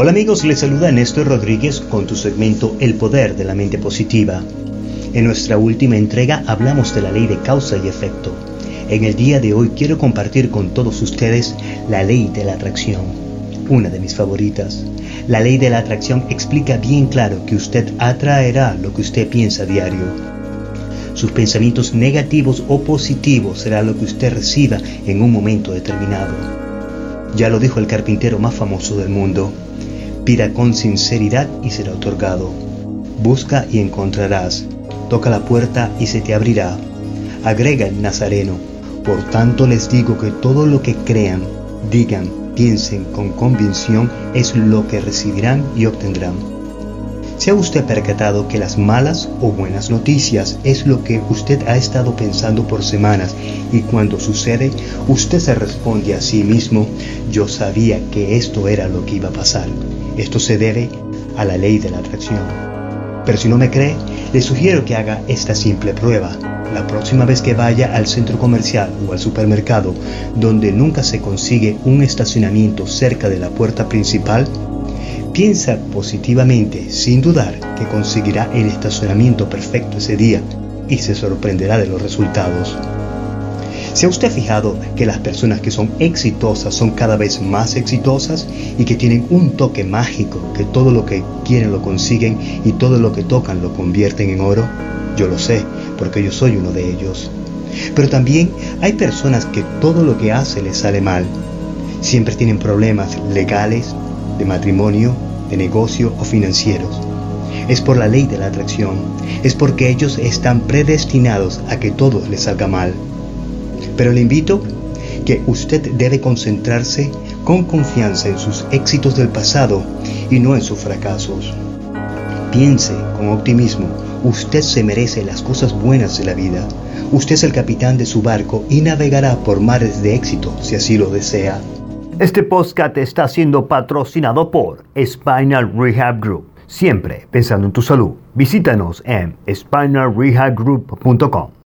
Hola amigos, les saluda Néstor Rodríguez con tu segmento El Poder de la Mente Positiva. En nuestra última entrega hablamos de la ley de causa y efecto. En el día de hoy quiero compartir con todos ustedes la ley de la atracción, una de mis favoritas. La ley de la atracción explica bien claro que usted atraerá lo que usted piensa diario. Sus pensamientos negativos o positivos será lo que usted reciba en un momento determinado. Ya lo dijo el carpintero más famoso del mundo. Pida con sinceridad y será otorgado. Busca y encontrarás. Toca la puerta y se te abrirá. Agrega el Nazareno. Por tanto les digo que todo lo que crean, digan, piensen con convicción es lo que recibirán y obtendrán. ¿Se ha usted percatado que las malas o buenas noticias es lo que usted ha estado pensando por semanas y cuando sucede usted se responde a sí mismo, yo sabía que esto era lo que iba a pasar? Esto se debe a la ley de la atracción. Pero si no me cree, le sugiero que haga esta simple prueba. La próxima vez que vaya al centro comercial o al supermercado donde nunca se consigue un estacionamiento cerca de la puerta principal, piensa positivamente, sin dudar, que conseguirá el estacionamiento perfecto ese día y se sorprenderá de los resultados. ¿Se ha usted fijado que las personas que son exitosas son cada vez más exitosas y que tienen un toque mágico, que todo lo que quieren lo consiguen y todo lo que tocan lo convierten en oro? Yo lo sé, porque yo soy uno de ellos. Pero también hay personas que todo lo que hace les sale mal. Siempre tienen problemas legales, de matrimonio, de negocio o financieros. Es por la ley de la atracción. Es porque ellos están predestinados a que todo les salga mal. Pero le invito que usted debe concentrarse con confianza en sus éxitos del pasado y no en sus fracasos. Piense con optimismo, usted se merece las cosas buenas de la vida. Usted es el capitán de su barco y navegará por mares de éxito si así lo desea. Este podcast está siendo patrocinado por Spinal Rehab Group. Siempre pensando en tu salud. Visítanos en spinalrehabgroup.com.